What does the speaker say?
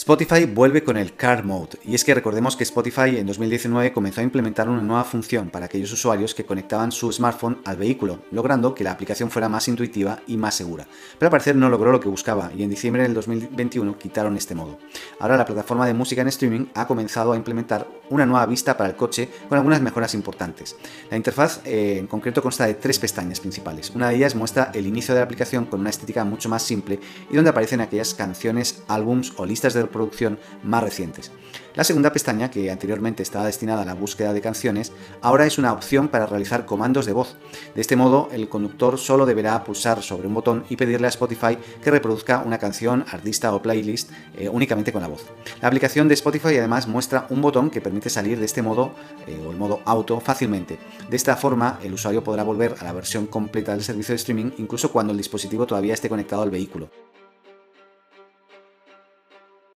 Spotify vuelve con el Car Mode, y es que recordemos que Spotify en 2019 comenzó a implementar una nueva función para aquellos usuarios que conectaban su smartphone al vehículo, logrando que la aplicación fuera más intuitiva y más segura. Pero al parecer no logró lo que buscaba, y en diciembre del 2021 quitaron este modo. Ahora la plataforma de música en streaming ha comenzado a implementar una nueva vista para el coche con algunas mejoras importantes. La interfaz eh, en concreto consta de tres pestañas principales. Una de ellas muestra el inicio de la aplicación con una estética mucho más simple y donde aparecen aquellas canciones, álbums o listas de de producción más recientes. La segunda pestaña, que anteriormente estaba destinada a la búsqueda de canciones, ahora es una opción para realizar comandos de voz. De este modo, el conductor solo deberá pulsar sobre un botón y pedirle a Spotify que reproduzca una canción, artista o playlist eh, únicamente con la voz. La aplicación de Spotify además muestra un botón que salir de este modo eh, o el modo auto fácilmente. De esta forma, el usuario podrá volver a la versión completa del servicio de streaming incluso cuando el dispositivo todavía esté conectado al vehículo.